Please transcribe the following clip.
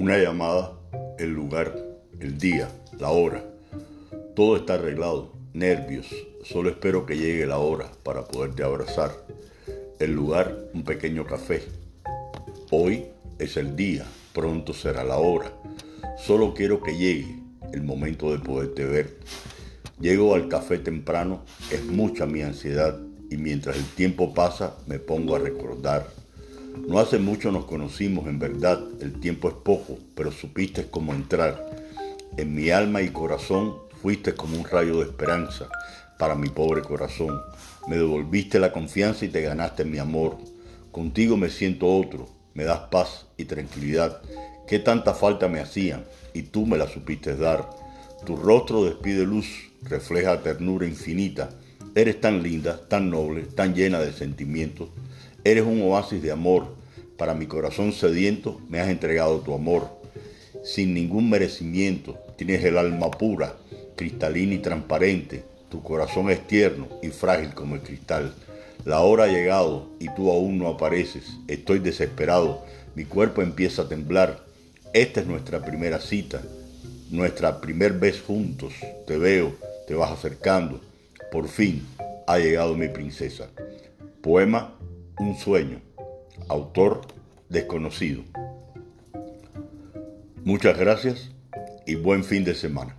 Una llamada, el lugar, el día, la hora. Todo está arreglado. Nervios. Solo espero que llegue la hora para poderte abrazar. El lugar, un pequeño café. Hoy es el día. Pronto será la hora. Solo quiero que llegue el momento de poderte ver. Llego al café temprano, es mucha mi ansiedad y mientras el tiempo pasa me pongo a recordar no hace mucho nos conocimos, en verdad, el tiempo es poco, pero supiste cómo entrar. En mi alma y corazón fuiste como un rayo de esperanza para mi pobre corazón. Me devolviste la confianza y te ganaste mi amor. Contigo me siento otro, me das paz y tranquilidad. Qué tanta falta me hacían y tú me la supiste dar. Tu rostro despide luz, refleja ternura infinita. Eres tan linda, tan noble, tan llena de sentimientos. Eres un oasis de amor. Para mi corazón sediento me has entregado tu amor. Sin ningún merecimiento, tienes el alma pura, cristalina y transparente. Tu corazón es tierno y frágil como el cristal. La hora ha llegado y tú aún no apareces. Estoy desesperado. Mi cuerpo empieza a temblar. Esta es nuestra primera cita, nuestra primer vez juntos. Te veo, te vas acercando. Por fin ha llegado mi princesa. Poema un sueño. Autor desconocido. Muchas gracias y buen fin de semana.